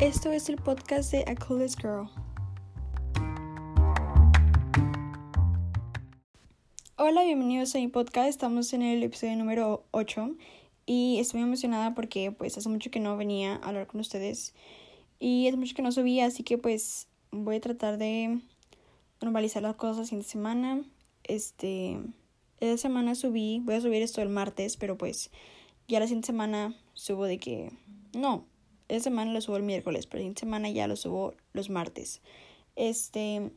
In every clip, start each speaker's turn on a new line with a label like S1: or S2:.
S1: Esto es el podcast de A Coolest Girl. Hola, bienvenidos a mi podcast. Estamos en el episodio número 8 y estoy muy emocionada porque pues hace mucho que no venía a hablar con ustedes y hace mucho que no subía, así que pues voy a tratar de normalizar las cosas la siguiente semana. Este, esta semana subí, voy a subir esto el martes, pero pues ya la siguiente semana subo de que no, esta semana lo subo el miércoles, pero la semana ya lo subo los martes. Este,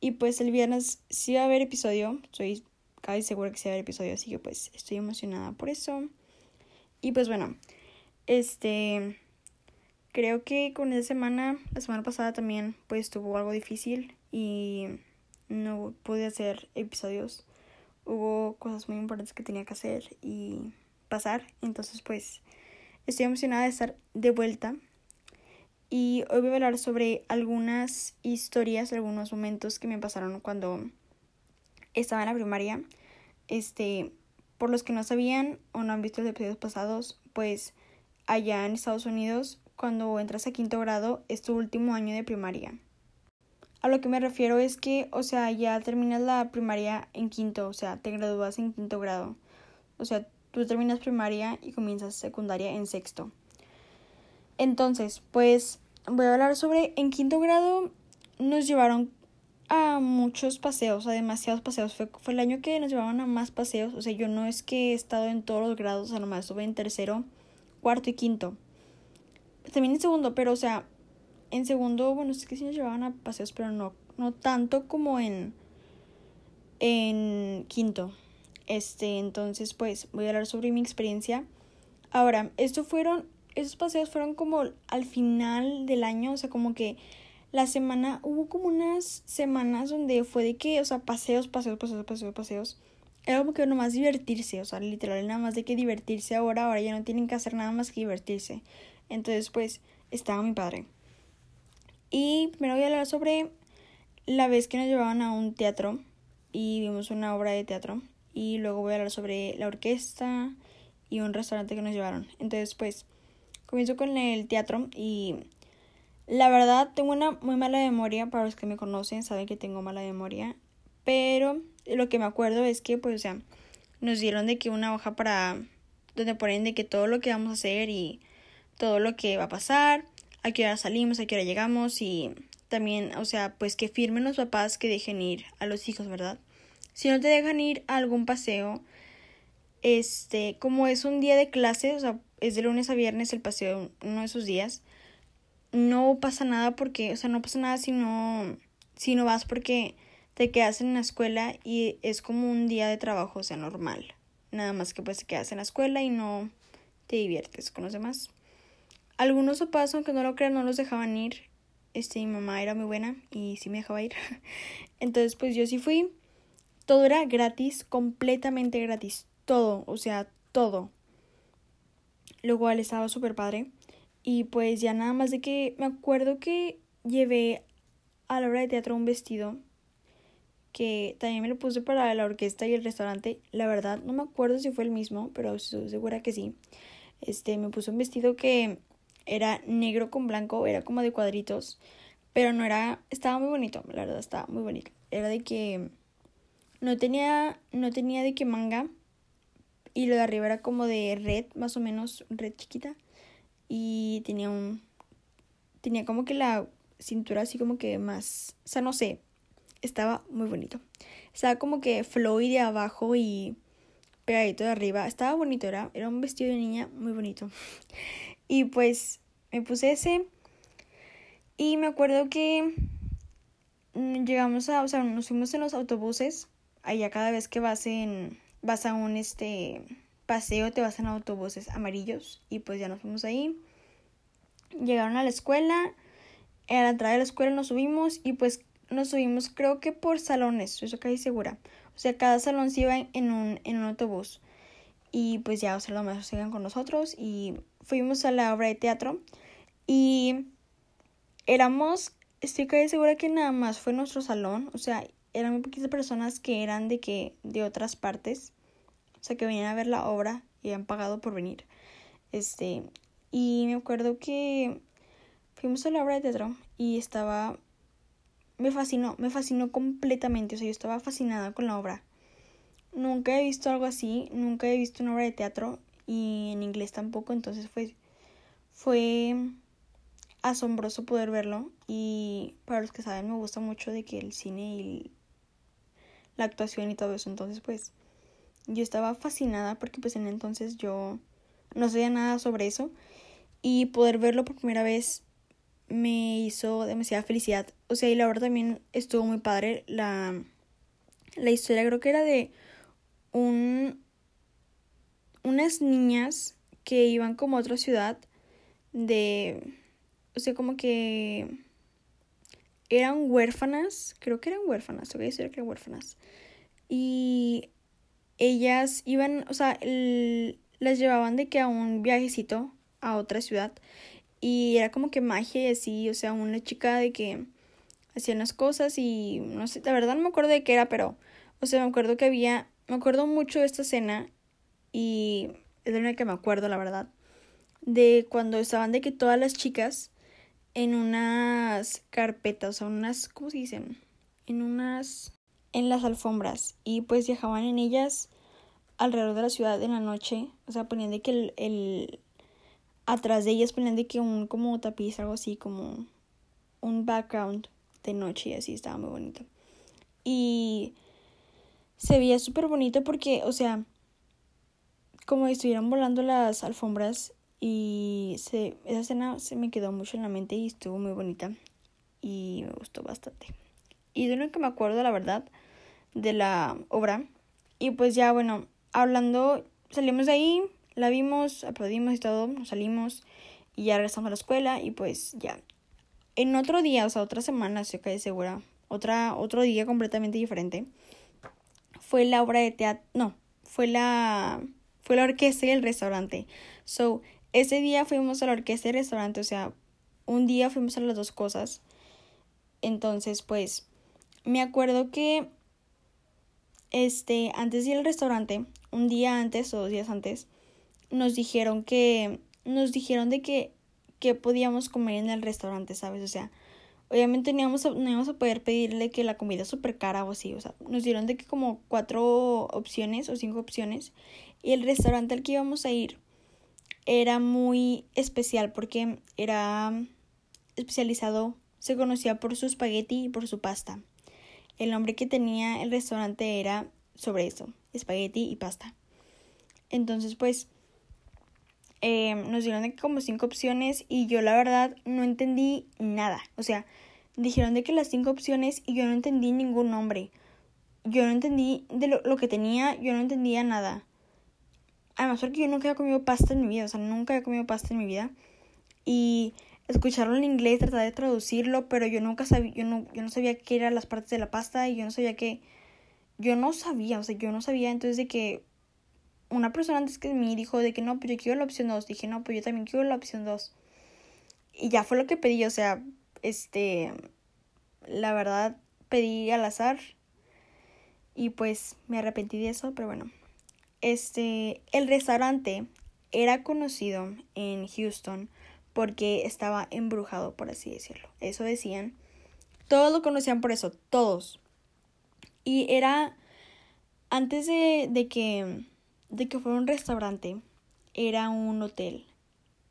S1: y pues el viernes sí va a haber episodio, estoy casi segura que sí va a haber episodio, así que pues estoy emocionada por eso. Y pues bueno, este, creo que con esa semana, la semana pasada también, pues tuvo algo difícil y no pude hacer episodios. Hubo cosas muy importantes que tenía que hacer y pasar, entonces pues Estoy emocionada de estar de vuelta. Y hoy voy a hablar sobre algunas historias, algunos momentos que me pasaron cuando estaba en la primaria. Este, por los que no sabían o no han visto los episodios pasados, pues allá en Estados Unidos, cuando entras a quinto grado, es tu último año de primaria. A lo que me refiero es que, o sea, ya terminas la primaria en quinto, o sea, te gradúas en quinto grado. O sea, tú terminas primaria y comienzas secundaria en sexto. Entonces, pues voy a hablar sobre en quinto grado nos llevaron a muchos paseos, a demasiados paseos. Fue, fue el año que nos llevaban a más paseos. O sea, yo no es que he estado en todos los grados, o sea, nomás estuve en tercero, cuarto y quinto. También en segundo, pero o sea, en segundo, bueno, es que sí nos llevaban a paseos, pero no, no tanto como en, en quinto. Este, entonces, pues voy a hablar sobre mi experiencia. Ahora, estos fueron, esos paseos fueron como al final del año, o sea, como que la semana, hubo como unas semanas donde fue de que, o sea, paseos, paseos, paseos, paseos, paseos. Era como que nomás divertirse, o sea, literal, nada más de que divertirse ahora, ahora ya no tienen que hacer nada más que divertirse. Entonces, pues, estaba mi padre. Y primero voy a hablar sobre la vez que nos llevaban a un teatro y vimos una obra de teatro y luego voy a hablar sobre la orquesta y un restaurante que nos llevaron. Entonces, pues, comienzo con el teatro y la verdad tengo una muy mala memoria, para los que me conocen saben que tengo mala memoria, pero lo que me acuerdo es que, pues, o sea, nos dieron de que una hoja para donde ponen de que todo lo que vamos a hacer y todo lo que va a pasar, a qué hora salimos, a qué hora llegamos y también, o sea, pues que firmen los papás que dejen ir a los hijos, ¿verdad? Si no te dejan ir a algún paseo, este, como es un día de clase, o sea, es de lunes a viernes el paseo, uno de esos días, no pasa nada porque, o sea, no pasa nada si no, si no vas porque te quedas en la escuela y es como un día de trabajo, o sea, normal. Nada más que pues te quedas en la escuela y no te diviertes con los demás. Algunos papás, aunque no lo crean, no los dejaban ir. Este, mi mamá era muy buena y sí me dejaba ir. Entonces, pues yo sí fui. Todo era gratis, completamente gratis. Todo, o sea, todo. Lo cual estaba súper padre. Y pues ya nada más de que me acuerdo que llevé a la hora de teatro un vestido que también me lo puse para la orquesta y el restaurante. La verdad, no me acuerdo si fue el mismo, pero estoy segura que sí. Este, me puse un vestido que era negro con blanco, era como de cuadritos, pero no era, estaba muy bonito, la verdad, estaba muy bonito. Era de que no tenía, no tenía de qué manga. Y lo de arriba era como de red, más o menos, red chiquita. Y tenía un. Tenía como que la cintura así como que más. O sea, no sé. Estaba muy bonito. Estaba como que flowy de abajo y pegadito de arriba. Estaba bonito, era, era un vestido de niña muy bonito. Y pues me puse ese. Y me acuerdo que mm, llegamos a, o sea, nos fuimos en los autobuses allá cada vez que vas en vas a un este paseo te vas en autobuses amarillos y pues ya nos fuimos ahí. Llegaron a la escuela a la entrada de la escuela nos subimos y pues nos subimos creo que por salones eso casi segura. O sea cada salón se iba en un en un autobús. Y pues ya o sea los maestros sigan con nosotros y fuimos a la obra de teatro. Y éramos estoy casi segura que nada más fue nuestro salón o sea eran muy poquitas personas que eran de que de otras partes, o sea, que venían a ver la obra y han pagado por venir. Este, y me acuerdo que fuimos a la obra de teatro y estaba me fascinó, me fascinó completamente, o sea, yo estaba fascinada con la obra. Nunca he visto algo así, nunca he visto una obra de teatro y en inglés tampoco, entonces fue fue asombroso poder verlo y para los que saben me gusta mucho de que el cine y la actuación y todo eso, entonces pues yo estaba fascinada porque pues en entonces yo no sabía nada sobre eso. Y poder verlo por primera vez me hizo demasiada felicidad. O sea, y la verdad también estuvo muy padre la, la historia, creo que era de un unas niñas que iban como a otra ciudad de o sea, como que eran huérfanas, creo que eran huérfanas, voy a decir que eran huérfanas. Y ellas iban, o sea, las llevaban de que a un viajecito a otra ciudad y era como que magia y así, o sea, una chica de que hacía unas cosas y no sé, la verdad no me acuerdo de qué era, pero, o sea, me acuerdo que había, me acuerdo mucho de esta escena y es de la que me acuerdo, la verdad, de cuando estaban de que todas las chicas en unas carpetas, o unas, ¿cómo se dicen? En unas, en las alfombras y pues viajaban en ellas alrededor de la ciudad en la noche, o sea, ponían de que el, el atrás de ellas ponían de que un como tapiz, algo así, como un background de noche y así, estaba muy bonito. Y se veía súper bonito porque, o sea, como estuvieran volando las alfombras y se, esa escena se me quedó mucho en la mente y estuvo muy bonita y me gustó bastante. Y de lo que me acuerdo, la verdad, de la obra. Y pues ya, bueno, hablando, salimos de ahí, la vimos, aplaudimos y todo, nos salimos y ya regresamos a la escuela y pues ya. En otro día, o sea, otra semana, estoy casi segura, otra, otro día completamente diferente, fue la obra de teatro, no, fue la, fue la orquesta y el restaurante. So, ese día fuimos a la orquesta y restaurante, o sea, un día fuimos a las dos cosas. Entonces, pues, me acuerdo que, este, antes de ir al restaurante, un día antes o dos días antes, nos dijeron que, nos dijeron de que, que podíamos comer en el restaurante, ¿sabes? O sea, obviamente no íbamos a, no poder pedirle que la comida es súper cara o así, o sea, nos dieron de que como cuatro opciones o cinco opciones y el restaurante al que íbamos a ir era muy especial porque era especializado, se conocía por su espagueti y por su pasta. El nombre que tenía el restaurante era sobre eso, espagueti y pasta. Entonces, pues, eh, nos dieron de como cinco opciones y yo la verdad no entendí nada. O sea, dijeron de que las cinco opciones y yo no entendí ningún nombre. Yo no entendí de lo, lo que tenía, yo no entendía nada. Además, porque yo nunca había comido pasta en mi vida, o sea, nunca había comido pasta en mi vida. Y escucharlo en inglés, tratar de traducirlo, pero yo nunca sabía, yo no, yo no sabía qué eran las partes de la pasta y yo no sabía qué. Yo no sabía, o sea, yo no sabía entonces de que una persona antes que mí dijo de que no, pues yo quiero la opción 2. Dije, no, pues yo también quiero la opción 2. Y ya fue lo que pedí, o sea, este, la verdad pedí al azar y pues me arrepentí de eso, pero bueno este, el restaurante era conocido en Houston porque estaba embrujado, por así decirlo. Eso decían. Todos lo conocían por eso, todos. Y era antes de, de que de que fuera un restaurante, era un hotel.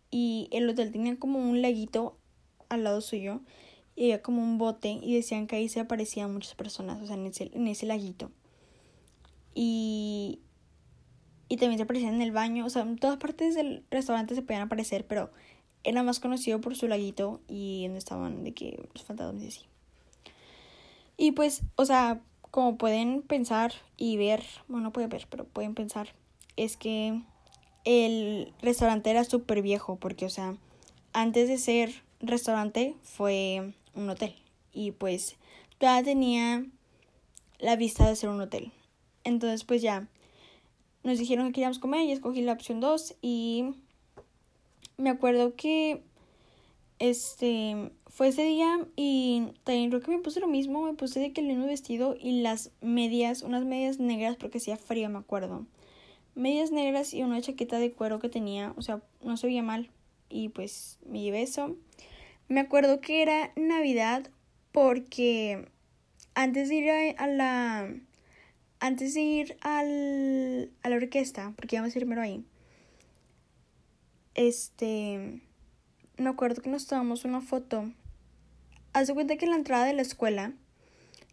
S1: Y el hotel tenía como un laguito al lado suyo y había como un bote y decían que ahí se aparecían muchas personas, o sea, en ese, en ese laguito. Y y también se aparecían en el baño, o sea, en todas partes del restaurante se podían aparecer, pero era más conocido por su laguito y donde estaban de que los fantasmas y así. Y pues, o sea, como pueden pensar y ver, bueno, no pueden ver, pero pueden pensar, es que el restaurante era súper viejo, porque, o sea, antes de ser restaurante fue un hotel. Y pues todavía tenía la vista de ser un hotel. Entonces, pues ya nos dijeron que queríamos comer y escogí la opción 2 y me acuerdo que este fue ese día y también creo que me puse lo mismo, me puse de que el mismo vestido y las medias, unas medias negras porque hacía frío, me acuerdo. Medias negras y una chaqueta de cuero que tenía, o sea, no se veía mal y pues me llevé eso. Me acuerdo que era Navidad porque antes de ir a, la antes de ir al, a la orquesta, porque íbamos a ir primero ahí, este, me acuerdo que nos tomamos una foto. Haz de cuenta que en la entrada de la escuela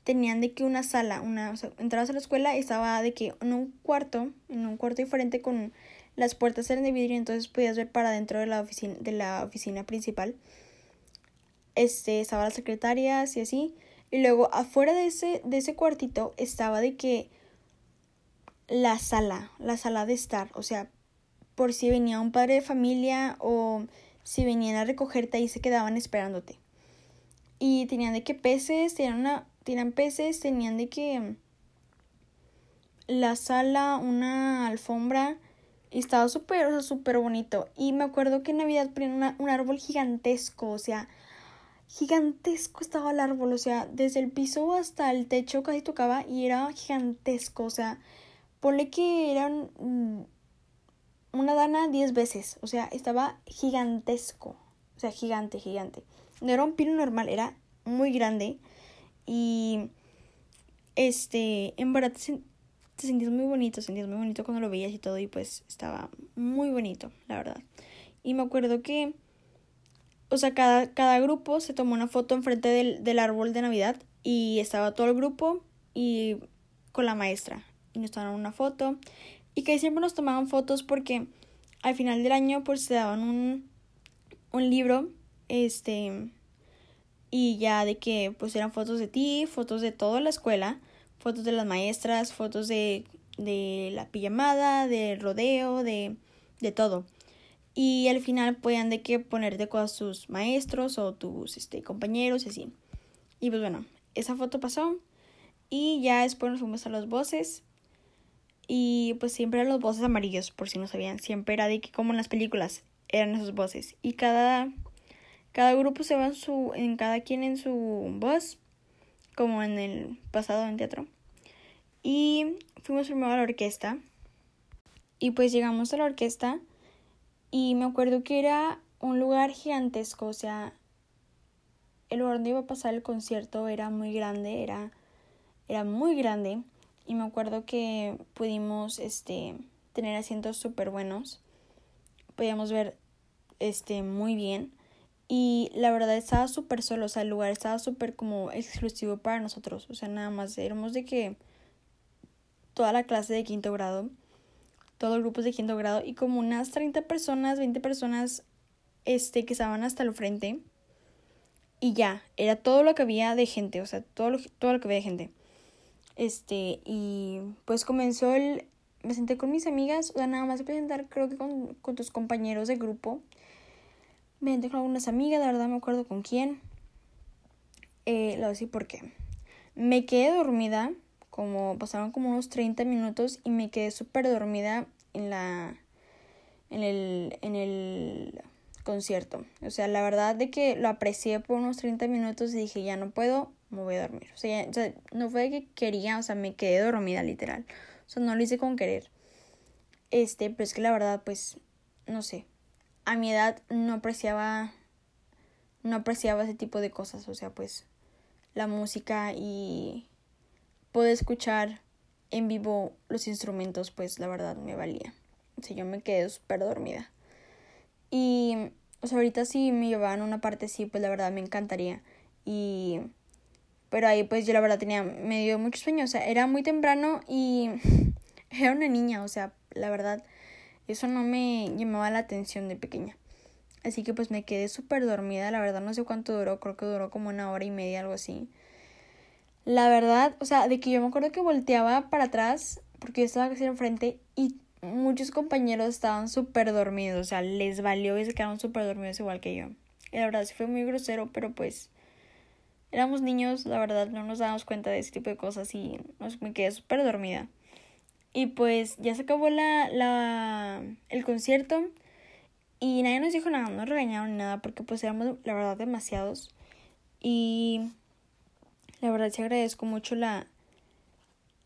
S1: tenían de que una sala, una, o sea, entrabas a la escuela y estaba de que en un cuarto, en un cuarto diferente con las puertas eran de vidrio, entonces podías ver para dentro de la oficina, de la oficina principal este, estaba las secretarias y así. Y luego afuera de ese, de ese cuartito estaba de que la sala, la sala de estar, o sea, por si venía un padre de familia o si venían a recogerte ahí se quedaban esperándote. Y tenían de que peces, tenían una, tenían peces, tenían de que la sala, una alfombra, estaba súper, o sea, súper bonito. Y me acuerdo que en Navidad ponían un árbol gigantesco, o sea, gigantesco estaba el árbol, o sea, desde el piso hasta el techo casi tocaba y era gigantesco, o sea, ponle que eran mm, una dana diez veces, o sea, estaba gigantesco, o sea, gigante, gigante. No era un pino normal, era muy grande y este, en verdad te, te sentías muy bonito, sentías muy bonito cuando lo veías y todo y pues estaba muy bonito, la verdad. Y me acuerdo que o sea, cada, cada grupo se tomó una foto enfrente del, del árbol de Navidad y estaba todo el grupo y con la maestra. Y nos tomaron una foto. Y que siempre nos tomaban fotos porque al final del año pues se daban un, un libro, este, y ya de que pues eran fotos de ti, fotos de toda la escuela, fotos de las maestras, fotos de, de la pijamada, del rodeo, de, de todo y al final podían de que ponerte con tus maestros o tus este, compañeros y así. Y pues bueno, esa foto pasó y ya después nos fuimos a los voces y pues siempre eran los voces amarillos, por si no sabían, siempre era de que como en las películas eran esos voces y cada cada grupo se va en su en cada quien en su voz como en el pasado en teatro. Y fuimos primero a la orquesta. Y pues llegamos a la orquesta y me acuerdo que era un lugar gigantesco, o sea, el lugar donde iba a pasar el concierto era muy grande, era, era muy grande. Y me acuerdo que pudimos este, tener asientos súper buenos. Podíamos ver este, muy bien. Y la verdad estaba súper solo, o sea, el lugar estaba súper como exclusivo para nosotros. O sea, nada más éramos de que toda la clase de quinto grado todo el grupo de quinto grado y como unas 30 personas, 20 personas este, que estaban hasta el frente. Y ya, era todo lo que había de gente, o sea, todo lo, todo lo que había de gente. Este, y pues comenzó el... Me senté con mis amigas, o sea, nada más presentar, creo que con, con tus compañeros de grupo. Me senté con algunas amigas, la verdad me acuerdo con quién. Eh, lo decir por qué. Me quedé dormida como pasaron como unos 30 minutos y me quedé súper dormida en la en el en el concierto. O sea, la verdad de que lo aprecié por unos 30 minutos y dije, ya no puedo, me voy a dormir. O sea, no fue que quería, o sea, me quedé dormida literal. O sea, no lo hice con querer. Este, pero es que la verdad, pues, no sé. A mi edad no apreciaba, no apreciaba ese tipo de cosas. O sea, pues, la música y poder escuchar en vivo los instrumentos, pues la verdad me valía. O sea, yo me quedé súper dormida. Y, o sea, ahorita sí me llevaban una parte sí, pues la verdad me encantaría. Y, pero ahí pues yo la verdad tenía, me dio mucho sueño, o sea, era muy temprano y era una niña, o sea, la verdad, eso no me llamaba la atención de pequeña. Así que pues me quedé súper dormida, la verdad no sé cuánto duró, creo que duró como una hora y media, algo así. La verdad, o sea, de que yo me acuerdo que volteaba para atrás, porque yo estaba casi enfrente, y muchos compañeros estaban súper dormidos, o sea, les valió y se quedaron súper dormidos igual que yo. Y la verdad, sí fue muy grosero, pero pues éramos niños, la verdad, no nos dábamos cuenta de ese tipo de cosas y nos, me quedé súper dormida. Y pues ya se acabó la, la, el concierto y nadie nos dijo nada, no regañaron ni nada porque pues éramos la verdad demasiados. Y la verdad sí agradezco mucho la,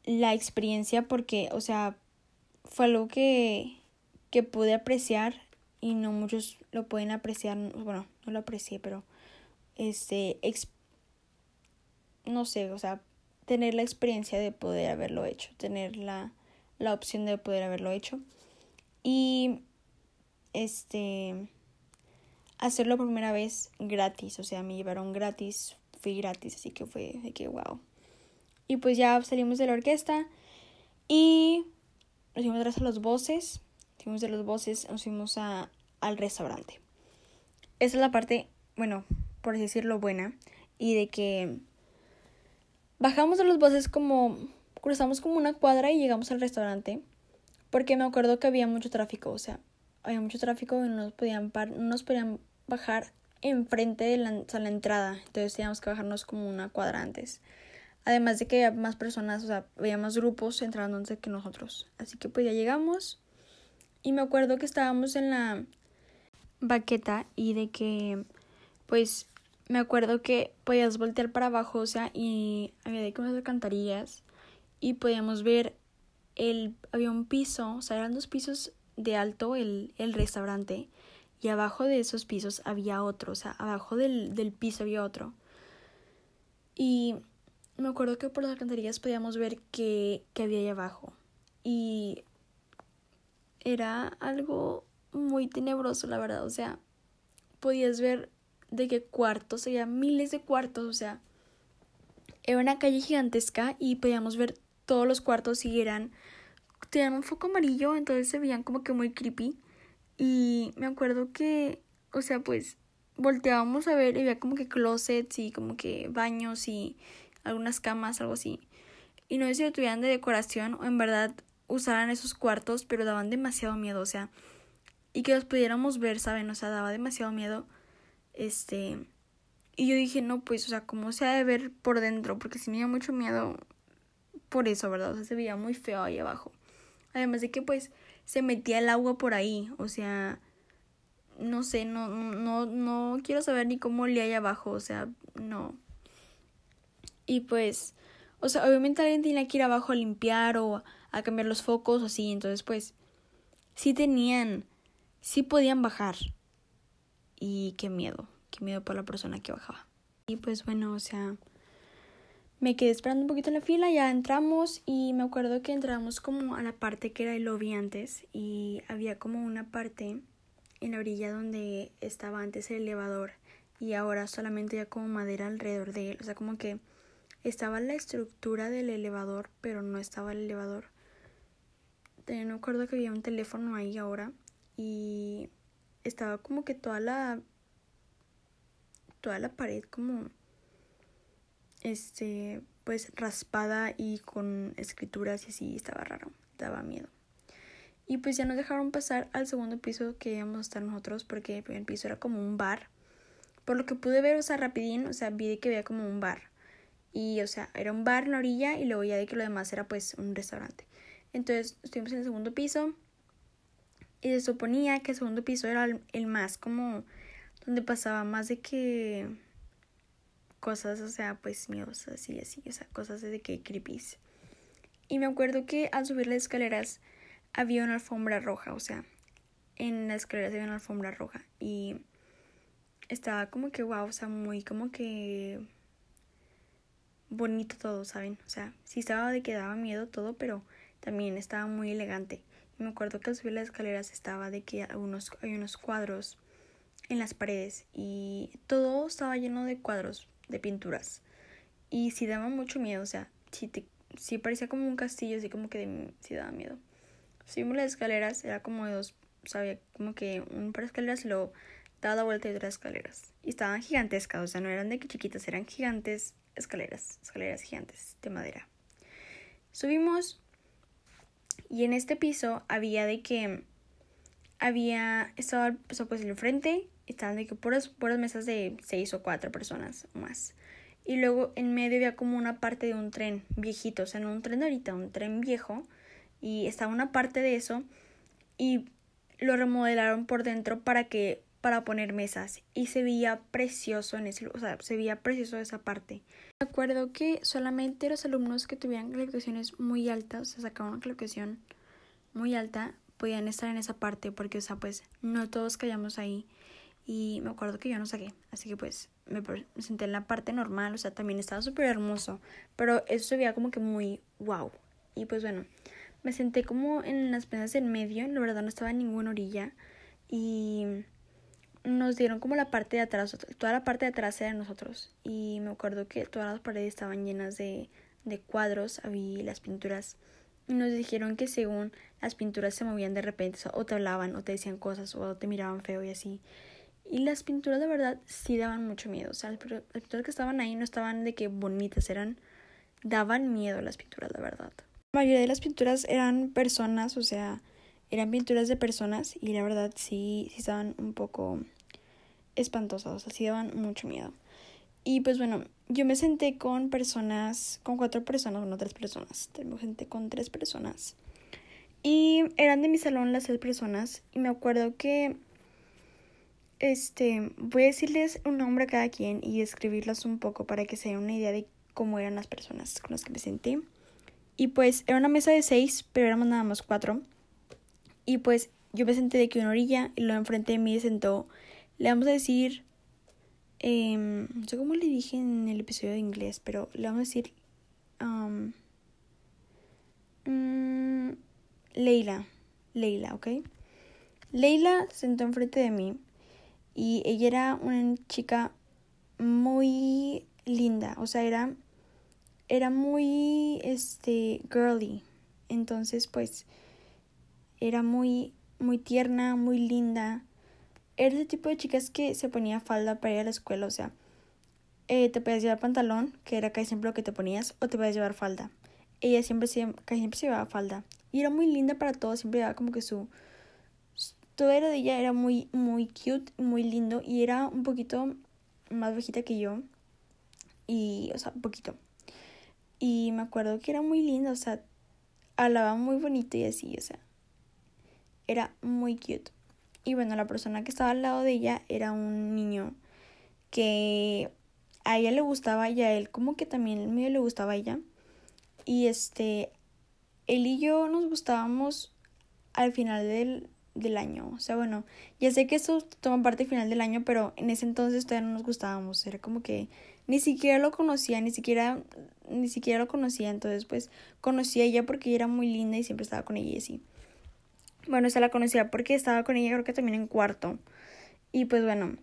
S1: la experiencia porque, o sea, fue algo que, que pude apreciar y no muchos lo pueden apreciar. Bueno, no lo aprecié, pero este, no sé, o sea, tener la experiencia de poder haberlo hecho, tener la, la opción de poder haberlo hecho. Y, este, hacerlo por primera vez gratis, o sea, me llevaron gratis, fui gratis, así que fue de que wow. Y pues ya salimos de la orquesta y nos fuimos a los voces, fuimos de los voces, nos fuimos a, al restaurante. Esa es la parte, bueno, por decirlo, buena. Y de que bajamos de los voces como, cruzamos como una cuadra y llegamos al restaurante. Porque me acuerdo que había mucho tráfico, o sea, había mucho tráfico y no nos podían, par no nos podían bajar enfrente de la, la entrada. Entonces teníamos que bajarnos como una cuadra antes. Además de que había más personas, o sea, había más grupos entrando antes que nosotros. Así que pues ya llegamos. Y me acuerdo que estábamos en la baqueta y de que pues me acuerdo que podías voltear para abajo, o sea, y había de como alcantarillas y podíamos ver el había un piso, o sea, eran dos pisos de alto el, el restaurante y abajo de esos pisos había otro, o sea, abajo del, del piso había otro. Y me acuerdo que por las alcantarillas podíamos ver que, que había ahí abajo. Y era algo muy tenebroso, la verdad. O sea, podías ver de qué cuartos, había miles de cuartos, o sea, era una calle gigantesca y podíamos ver todos los cuartos y eran, tenían un foco amarillo, entonces se veían como que muy creepy. Y me acuerdo que, o sea, pues volteábamos a ver y había como que closets y como que baños y algunas camas, algo así. Y no sé si lo tuvieran de decoración o en verdad usaran esos cuartos, pero daban demasiado miedo, o sea, y que los pudiéramos ver, ¿saben? O sea, daba demasiado miedo. Este, y yo dije, no, pues, o sea, ¿cómo se ha de ver por dentro? Porque si me dio mucho miedo por eso, ¿verdad? O sea, se veía muy feo ahí abajo. Además de que, pues, se metía el agua por ahí, o sea, no sé, no, no, no quiero saber ni cómo le hay abajo, o sea, no. Y pues, o sea, obviamente alguien tenía que ir abajo a limpiar o a cambiar los focos o así, entonces pues, sí tenían, sí podían bajar. Y qué miedo, qué miedo por la persona que bajaba. Y pues bueno, o sea, me quedé esperando un poquito en la fila, ya entramos y me acuerdo que entramos como a la parte que era el lobby antes y había como una parte en la orilla donde estaba antes el elevador y ahora solamente ya como madera alrededor de él, o sea, como que estaba la estructura del elevador, pero no estaba el elevador. También me acuerdo que había un teléfono ahí ahora y estaba como que toda la toda la pared como este, pues raspada y con escrituras y así, estaba raro, daba miedo. Y pues ya nos dejaron pasar al segundo piso que íbamos a estar nosotros porque el primer piso era como un bar. Por lo que pude ver, o sea, rapidín, o sea, vi que había como un bar. Y, o sea, era un bar en la orilla y luego ya de que lo demás era pues un restaurante. Entonces, estuvimos en el segundo piso y se suponía que el segundo piso era el más como donde pasaba más de que cosas, o sea, pues miedosas y así, o sea, cosas de que creepies. Y me acuerdo que al subir las escaleras había una alfombra roja, o sea, en las escaleras había una alfombra roja y estaba como que wow, o sea, muy como que bonito todo, ¿saben? O sea, sí estaba de que daba miedo todo, pero también estaba muy elegante. Y me acuerdo que al subir las escaleras estaba de que algunos, hay unos cuadros en las paredes y todo estaba lleno de cuadros de pinturas. Y sí daba mucho miedo, o sea, sí, te, parecía como un castillo, así como que de, daba miedo. Subimos las escaleras, era como dos, sabía como que un par de escaleras y luego daba la vuelta de otras escaleras. Y estaban gigantescas, o sea, no eran de que chiquitas, eran gigantes escaleras, escaleras gigantes de madera. Subimos y en este piso había de que había, estaba, pues en el frente estaban de que puras, puras mesas de seis o cuatro personas o más. Y luego en medio había como una parte de un tren viejito, o sea, no un tren de ahorita, un tren viejo. Y estaba una parte de eso y lo remodelaron por dentro para que para poner mesas y se veía precioso en ese, o sea, se veía precioso esa parte. Me acuerdo que solamente los alumnos que tuvieran calificaciones muy altas, o sea, sacaban una calificación muy alta, podían estar en esa parte porque, o sea, pues no todos callamos ahí y me acuerdo que yo no saqué, así que pues me, senté en la parte normal, o sea, también estaba súper hermoso, pero eso se veía como que muy wow. Y pues bueno, me senté como en las mesas en medio, la verdad no estaba en ninguna orilla y nos dieron como la parte de atrás, toda la parte de atrás era de nosotros y me acuerdo que todas las paredes estaban llenas de, de cuadros, había las pinturas y nos dijeron que según las pinturas se movían de repente o te hablaban o te decían cosas o te miraban feo y así. Y las pinturas de verdad sí daban mucho miedo. O sea, las pinturas que estaban ahí no estaban de que bonitas, eran... daban miedo las pinturas, la verdad. La mayoría de las pinturas eran personas, o sea, eran pinturas de personas y la verdad sí, sí estaban un poco espantosas, o daban mucho miedo. Y pues bueno, yo me senté con personas, con cuatro personas, no tres personas, me senté con tres personas. Y eran de mi salón las tres personas y me acuerdo que este, voy a decirles un nombre a cada quien y describirlas un poco para que se den una idea de cómo eran las personas con las que me senté. Y pues era una mesa de seis, pero éramos nada más cuatro. Y pues yo me senté de aquí una orilla y luego enfrente de mí se sentó, le vamos a decir, em, no sé cómo le dije en el episodio de inglés, pero le vamos a decir, um, Leila, Leila, ¿ok? Leila se sentó enfrente de mí y ella era una chica muy linda, o sea, era era muy este girly. Entonces, pues era muy muy tierna, muy linda. Era ese tipo de chicas que se ponía falda para ir a la escuela, o sea, eh, te podías llevar pantalón, que era casi siempre lo que te ponías, o te podías llevar falda. Ella siempre, casi siempre se llevaba falda. Y era muy linda para todo, siempre llevaba como que su, todo era de ella era muy, muy cute, muy lindo y era un poquito más bajita que yo. Y, o sea, un poquito. Y me acuerdo que era muy linda, o sea, hablaba muy bonito y así, o sea, era muy cute. Y bueno, la persona que estaba al lado de ella era un niño que a ella le gustaba y a él como que también medio le gustaba a ella. Y este, él y yo nos gustábamos al final del, del año. O sea, bueno, ya sé que esto toma parte final del año, pero en ese entonces todavía no nos gustábamos. Era como que ni siquiera lo conocía, ni siquiera, ni siquiera lo conocía. Entonces, pues, conocí a ella porque ella era muy linda y siempre estaba con ella y así. Bueno, esa la conocía porque estaba con ella creo que también en cuarto. Y pues bueno,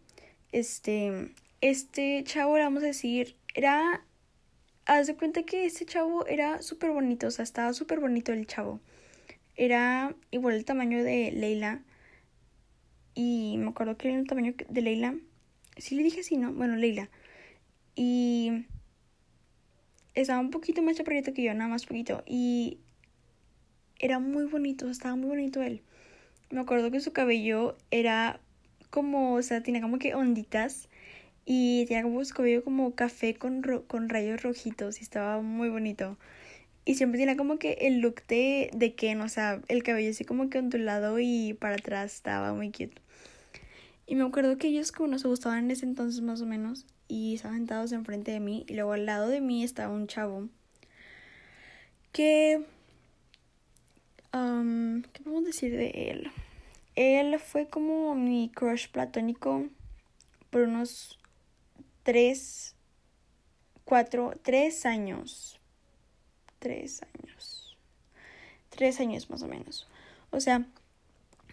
S1: este, este chavo, vamos a decir, era, haz de cuenta que este chavo era súper bonito, o sea, estaba súper bonito el chavo era igual el tamaño de Leila. Y me acuerdo que era el tamaño de Leila. Sí le dije así, ¿no? Bueno, Leila. Y estaba un poquito más chaparrito que yo, nada más poquito. Y era muy bonito, estaba muy bonito él. Me acuerdo que su cabello era como, o sea, tenía como que onditas. Y tenía como su cabello como café con, con rayos rojitos. Y estaba muy bonito. Y siempre tenía como que el look de, de Ken, o sea, el cabello así como que ondulado y para atrás estaba muy cute. Y me acuerdo que ellos como no se gustaban en ese entonces más o menos y estaban sentados enfrente de mí y luego al lado de mí estaba un chavo que... Um, ¿Qué podemos decir de él? Él fue como mi crush platónico por unos tres, cuatro, tres años tres años. Tres años más o menos. O sea,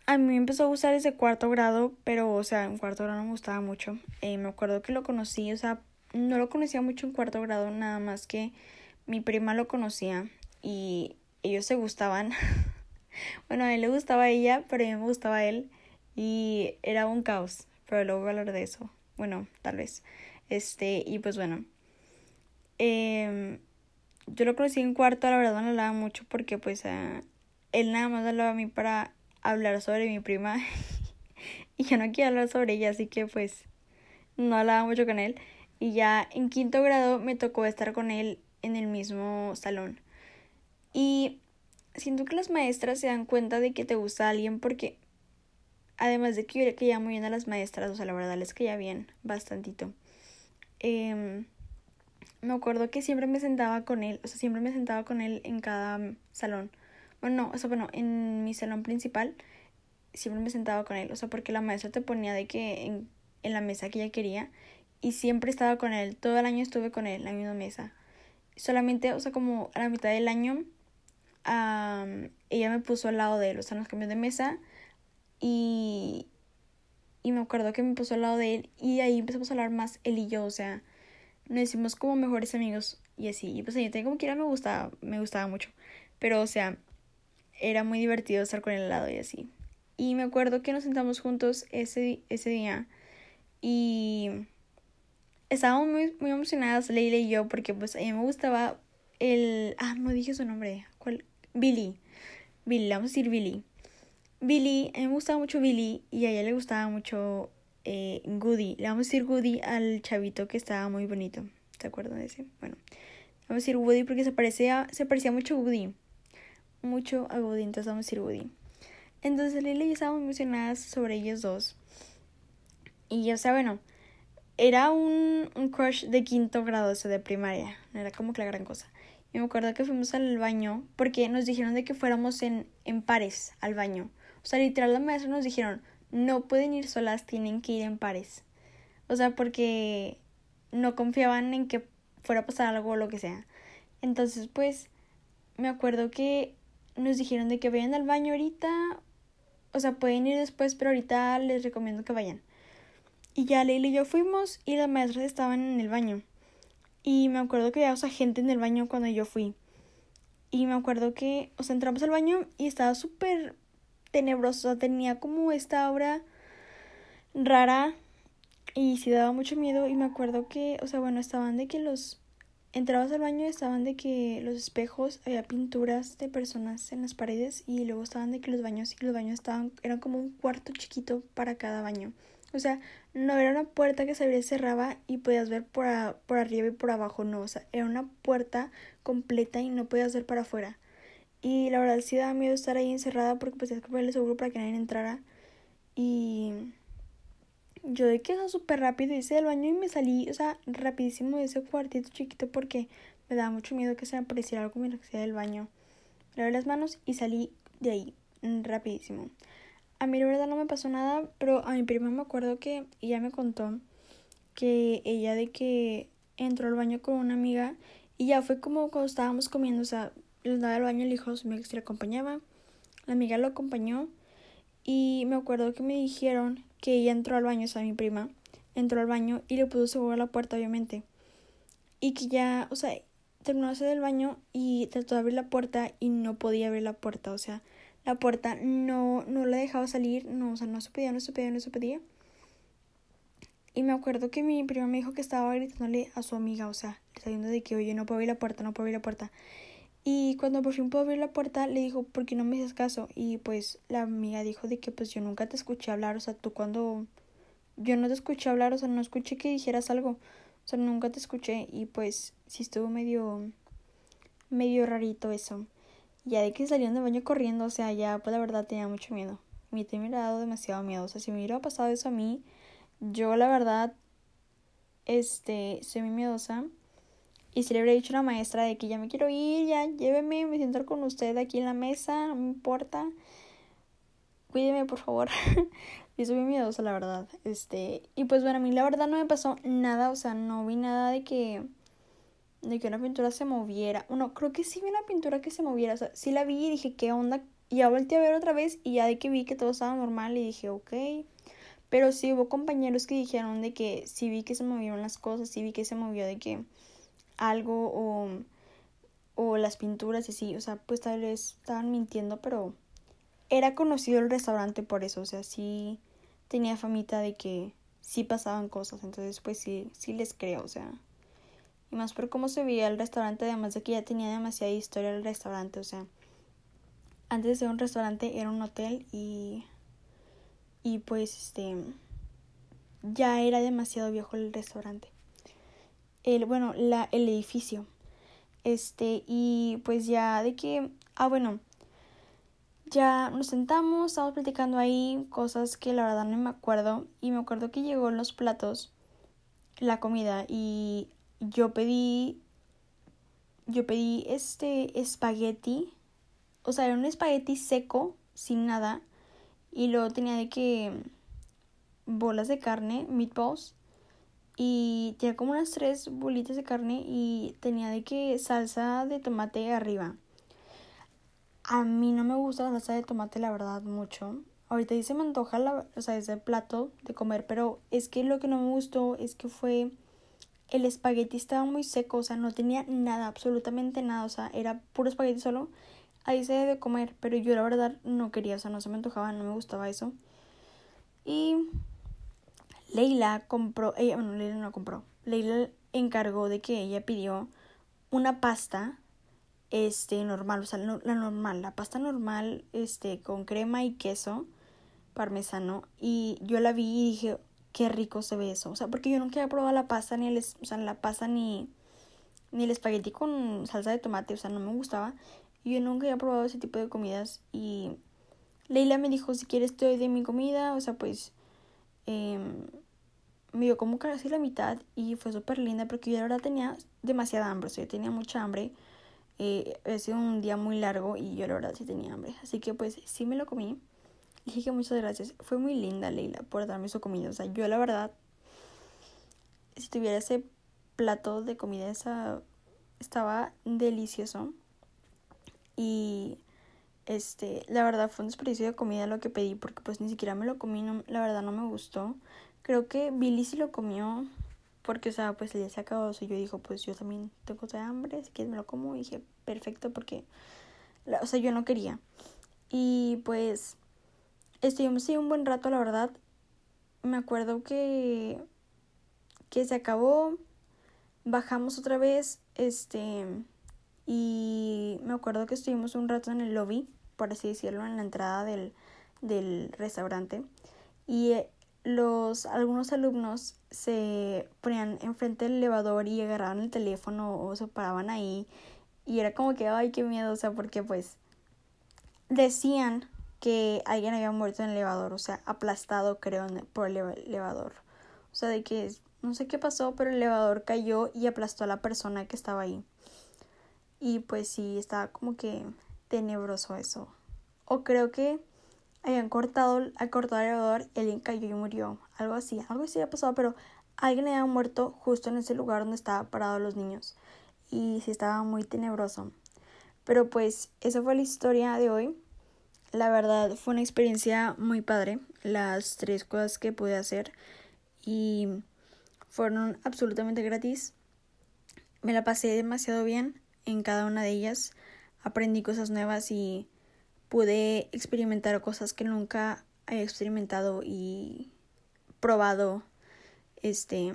S1: a mí me empezó a gustar desde cuarto grado, pero, o sea, en cuarto grado no me gustaba mucho. Eh, me acuerdo que lo conocí, o sea, no lo conocía mucho en cuarto grado, nada más que mi prima lo conocía y ellos se gustaban. bueno, a él le gustaba a ella, pero a mí me gustaba a él y era un caos, pero luego voy a hablar de eso. Bueno, tal vez. Este, y pues bueno. Eh, yo lo conocí en cuarto, la verdad no hablaba mucho porque pues él nada más hablaba a mí para hablar sobre mi prima y yo no quería hablar sobre ella, así que pues no hablaba mucho con él. Y ya en quinto grado me tocó estar con él en el mismo salón. Y siento que las maestras se dan cuenta de que te gusta alguien porque además de que yo ya muy bien a las maestras, o sea, la verdad les caía bien, bastantito. Eh, me acuerdo que siempre me sentaba con él, o sea, siempre me sentaba con él en cada salón. Bueno, no, o sea, bueno, en mi salón principal siempre me sentaba con él, o sea, porque la maestra te ponía de que en en la mesa que ella quería y siempre estaba con él. Todo el año estuve con él en la misma mesa. Solamente, o sea, como a la mitad del año, ella me puso al lado de él, o sea, nos cambió de mesa y, y me acuerdo que me puso al lado de él y ahí empezamos a hablar más él y yo, o sea, nos hicimos como mejores amigos y así. Y pues yo tengo como quiera me gustaba, me gustaba mucho. Pero, o sea, era muy divertido estar con él al lado y así. Y me acuerdo que nos sentamos juntos ese, ese día y estábamos muy, muy emocionadas, Leila y yo, porque pues a mí me gustaba el... Ah, no dije su nombre. ¿Cuál? Billy. Billy, vamos a decir Billy. Billy, a mí me gustaba mucho Billy y a ella le gustaba mucho eh, Goody. Le vamos a decir Goody al chavito que estaba muy bonito. ¿Se acuerdan de ese? Bueno, vamos a decir Woody porque se parecía, se parecía mucho a Woody. Mucho a Woody, entonces vamos a decir Woody. Entonces Lila y yo estábamos emocionadas sobre ellos dos. Y o sea, bueno, era un, un crush de quinto grado, o sea, de primaria. No era como que la gran cosa. Y me acuerdo que fuimos al baño porque nos dijeron de que fuéramos en, en pares al baño. O sea, literal, la maestra nos dijeron, no pueden ir solas, tienen que ir en pares. O sea, porque no confiaban en que fuera a pasar algo o lo que sea. Entonces, pues, me acuerdo que nos dijeron de que vayan al baño ahorita. O sea, pueden ir después, pero ahorita les recomiendo que vayan. Y ya Leila y yo fuimos y las maestras estaban en el baño. Y me acuerdo que había, o gente en el baño cuando yo fui. Y me acuerdo que, o sea, entramos al baño y estaba súper tenebroso. Tenía como esta obra rara y sí daba mucho miedo. Y me acuerdo que, o sea, bueno, estaban de que los. Entrabas al baño y estaban de que los espejos, había pinturas de personas en las paredes y luego estaban de que los baños y los baños estaban, eran como un cuarto chiquito para cada baño. O sea, no era una puerta que se abría y cerraba y podías ver por, arriba y por abajo, no, o sea, era una puerta completa y no podías ver para afuera. Y la verdad sí daba miedo estar ahí encerrada porque pues tenías que ponerle seguro para que nadie entrara. Y yo de que súper rápido hice del baño y me salí, o sea, rapidísimo de ese cuartito chiquito porque me daba mucho miedo que se me apareciera algo en la del baño. Lavé las manos y salí de ahí rapidísimo. A mí la verdad no me pasó nada, pero a mi prima me acuerdo que ella me contó que ella de que entró al baño con una amiga y ya fue como cuando estábamos comiendo, o sea, le daba al baño el hijo, que se le acompañaba, la amiga lo acompañó y me acuerdo que me dijeron que ella entró al baño, o sea, mi prima, entró al baño y le puso seguro a la puerta, obviamente. Y que ya, o sea, terminó de hacer el baño y trató de abrir la puerta y no podía abrir la puerta, o sea, la puerta no, no la dejaba salir, no, o sea, no se podía, no se podía, no se podía. Y me acuerdo que mi prima me dijo que estaba gritándole a su amiga, o sea, diciendo de que, oye, no puedo abrir la puerta, no puedo abrir la puerta. Y cuando por fin pudo abrir la puerta, le dijo, ¿por qué no me haces caso? Y pues la amiga dijo de que pues yo nunca te escuché hablar, o sea, tú cuando yo no te escuché hablar, o sea, no escuché que dijeras algo, o sea, nunca te escuché y pues sí estuvo medio, medio rarito eso. Ya de que salieron de baño corriendo, o sea, ya pues la verdad tenía mucho miedo. Mí te me dado demasiado miedo, o sea, si me hubiera pasado eso a mí, yo la verdad, este, soy muy miedosa. Y si le hubiera dicho a la maestra de que ya me quiero ir, ya lléveme, me siento con usted aquí en la mesa, no me importa. Cuídeme, por favor. y soy muy miedosa, la verdad. Este, y pues bueno, a mí la verdad no me pasó nada, o sea, no vi nada de que de que una pintura se moviera. Bueno, creo que sí vi una pintura que se moviera, o sea, sí la vi y dije, ¿qué onda? Y ya volteé a ver otra vez y ya de que vi que todo estaba normal y dije, ok. Pero sí hubo compañeros que dijeron de que sí vi que se movieron las cosas, sí vi que se movió de que algo o, o las pinturas y así, o sea, pues tal vez estaban mintiendo, pero era conocido el restaurante por eso, o sea, sí tenía famita de que sí pasaban cosas, entonces pues sí, sí les creo, o sea, y más por cómo se veía el restaurante, además de que ya tenía demasiada historia el restaurante, o sea, antes de ser un restaurante era un hotel y y pues este ya era demasiado viejo el restaurante el, bueno, la, el edificio. Este, y pues ya de que, ah, bueno, ya nos sentamos, estábamos platicando ahí cosas que la verdad no me acuerdo. Y me acuerdo que llegó los platos la comida y yo pedí, yo pedí este espagueti, o sea, era un espagueti seco, sin nada. Y luego tenía de que bolas de carne, meatballs, y tenía como unas tres bolitas de carne y tenía de que salsa de tomate arriba. A mí no me gusta la salsa de tomate, la verdad, mucho. Ahorita dice me antoja la, o sea, ese plato de comer, pero es que lo que no me gustó es que fue el espagueti estaba muy seco, o sea, no tenía nada, absolutamente nada, o sea, era puro espagueti solo. Ahí se debe comer, pero yo la verdad no quería, o sea, no se me antojaba, no me gustaba eso. Y Leila compró, ella, bueno, Leila no compró. Leila encargó de que ella pidió una pasta este normal, o sea, la normal, la pasta normal este con crema y queso parmesano y yo la vi y dije, qué rico se ve eso, o sea, porque yo nunca había probado la pasta ni el, o sea, la pasta ni ni el espagueti con salsa de tomate, o sea, no me gustaba. Y yo nunca había probado ese tipo de comidas y Leila me dijo, si quieres te doy de mi comida, o sea, pues eh, me dio como casi la mitad y fue súper linda porque yo la verdad tenía demasiada hambre, o sea, yo tenía mucha hambre. Eh, ha sido un día muy largo y yo la verdad sí tenía hambre. Así que pues sí me lo comí. Dije que muchas gracias. Fue muy linda Leila por darme su comida. O sea, yo la verdad, si tuviera ese plato de comida, esa estaba delicioso. Y este, la verdad fue un desperdicio de comida lo que pedí porque pues ni siquiera me lo comí, la verdad no me gustó. Creo que Billy sí lo comió porque, o sea, pues el día se acabó. O yo dijo, pues yo también tengo de hambre, si quieres me lo como. Y dije, perfecto, porque, o sea, yo no quería. Y pues estuvimos ahí un buen rato, la verdad. Me acuerdo que, que se acabó. Bajamos otra vez, este, y me acuerdo que estuvimos un rato en el lobby, por así decirlo, en la entrada del, del restaurante. Y los algunos alumnos se ponían enfrente del elevador y agarraban el teléfono o se paraban ahí y era como que ay qué miedo o sea porque pues decían que alguien había muerto en el elevador o sea aplastado creo por el elevador o sea de que no sé qué pasó pero el elevador cayó y aplastó a la persona que estaba ahí y pues sí estaba como que tenebroso eso o creo que habían cortado, cortado el elevador, alguien cayó y murió. Algo así, algo así había pasado, pero alguien había muerto justo en ese lugar donde estaban parados los niños. Y sí estaba muy tenebroso. Pero pues esa fue la historia de hoy. La verdad fue una experiencia muy padre. Las tres cosas que pude hacer. Y fueron absolutamente gratis. Me la pasé demasiado bien en cada una de ellas. Aprendí cosas nuevas y pude experimentar cosas que nunca había experimentado y probado. Este,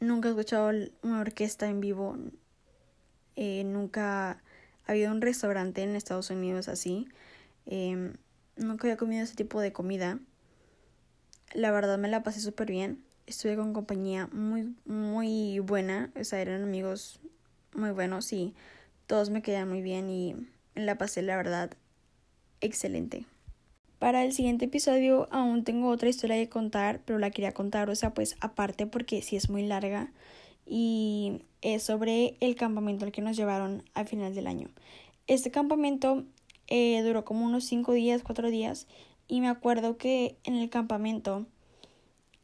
S1: nunca he escuchado una orquesta en vivo. Eh, nunca había un restaurante en Estados Unidos así. Eh, nunca había comido ese tipo de comida. La verdad me la pasé súper bien. Estuve con compañía muy, muy buena. O sea, eran amigos muy buenos y todos me quedan muy bien y la pasé, la verdad, excelente. Para el siguiente episodio aún tengo otra historia que contar, pero la quería contar, o sea, pues aparte porque sí es muy larga y es sobre el campamento al que nos llevaron al final del año. Este campamento eh, duró como unos 5 días, 4 días y me acuerdo que en el campamento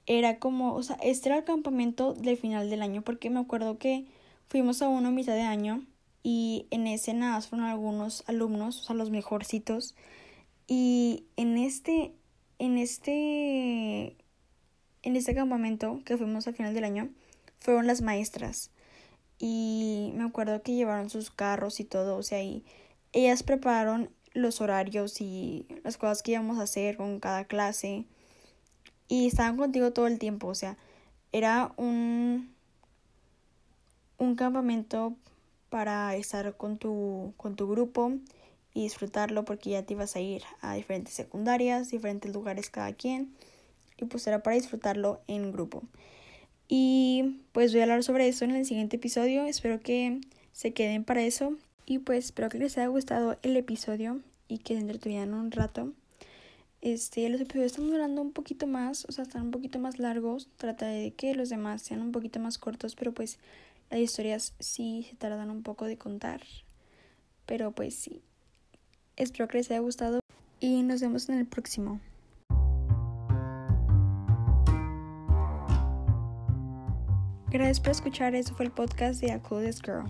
S1: era como, o sea, este era el campamento del final del año porque me acuerdo que fuimos a uno a mitad de año y en ese nada fueron algunos alumnos, o sea, los mejorcitos. Y en este, en este, en este campamento que fuimos al final del año, fueron las maestras. Y me acuerdo que llevaron sus carros y todo, o sea, y ellas prepararon los horarios y las cosas que íbamos a hacer con cada clase. Y estaban contigo todo el tiempo, o sea, era un, un campamento para estar con tu, con tu grupo y disfrutarlo porque ya te ibas a ir a diferentes secundarias, diferentes lugares cada quien y pues era para disfrutarlo en grupo. Y pues voy a hablar sobre eso en el siguiente episodio, espero que se queden para eso y pues espero que les haya gustado el episodio y que se entretuvieran un rato. Este, los episodios están durando un poquito más, o sea, están un poquito más largos. Trataré de que los demás sean un poquito más cortos, pero pues las historias sí se tardan un poco de contar. Pero pues sí. Espero que les haya gustado y nos vemos en el próximo. Gracias por escuchar, eso fue el podcast de A Coolest Girl.